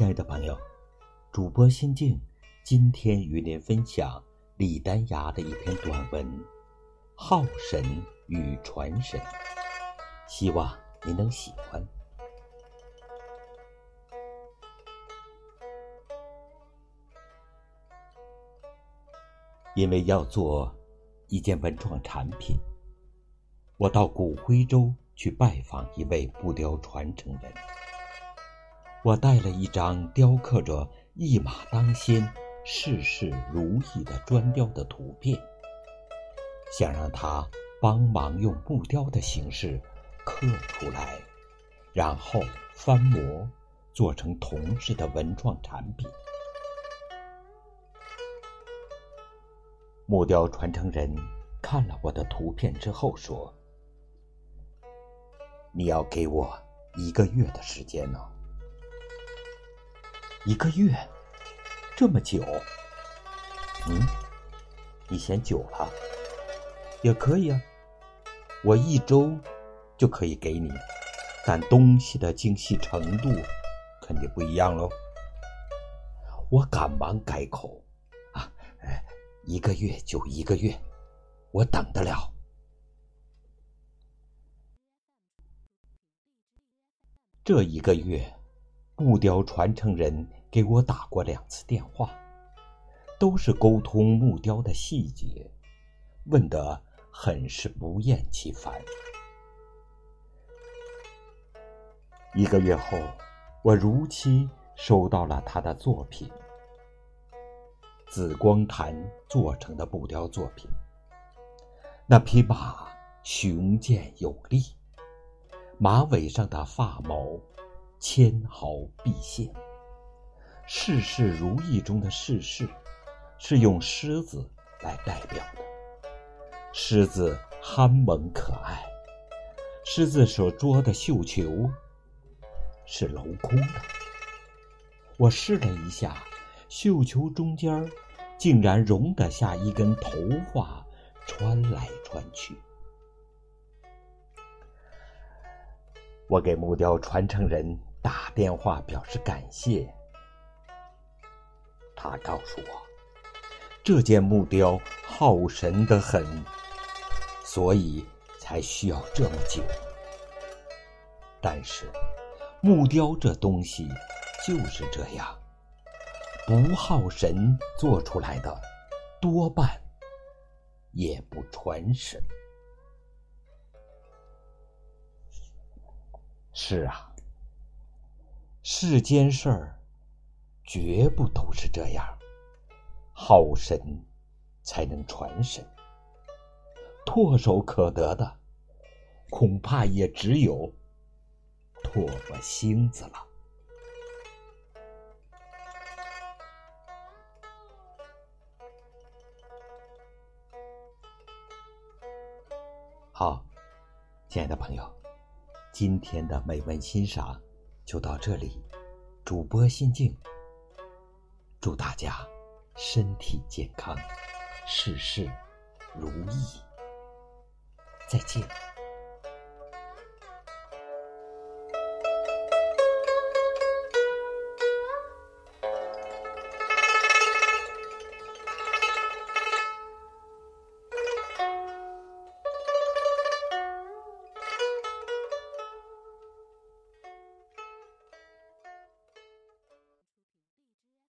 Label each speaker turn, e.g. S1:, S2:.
S1: 亲爱的朋友，主播心静今天与您分享李丹崖的一篇短文《好神与传神》，希望您能喜欢。因为要做一件文创产品，我到古徽州去拜访一位布雕传承人。我带了一张雕刻着“一马当先，事事如意”的砖雕的图片，想让他帮忙用木雕的形式刻出来，然后翻模做成铜制的文创产品。木雕传承人看了我的图片之后说：“你要给我一个月的时间呢。”一个月，这么久？嗯，你嫌久了？也可以啊，我一周就可以给你，但东西的精细程度肯定不一样喽。我赶忙改口：“啊，一个月就一个月，我等得了。”这一个月。木雕传承人给我打过两次电话，都是沟通木雕的细节，问得很是不厌其烦。一个月后，我如期收到了他的作品——紫光檀做成的木雕作品。那匹马雄健有力，马尾上的发毛。纤毫毕现，事事如意中的“事事”是用狮子来代表的。狮子憨萌可爱，狮子所捉的绣球是镂空的。我试了一下，绣球中间竟然容得下一根头发穿来穿去。我给木雕传承人。打电话表示感谢，他告诉我，这件木雕耗神的很，所以才需要这么久。但是，木雕这东西就是这样，不耗神做出来的，多半也不传神。是啊。世间事儿，绝不都是这样。好神才能传神，唾手可得的，恐怕也只有唾沫星子了。好，亲爱的朋友，今天的美文欣赏。就到这里，主播心静，祝大家身体健康，事事如意，再见。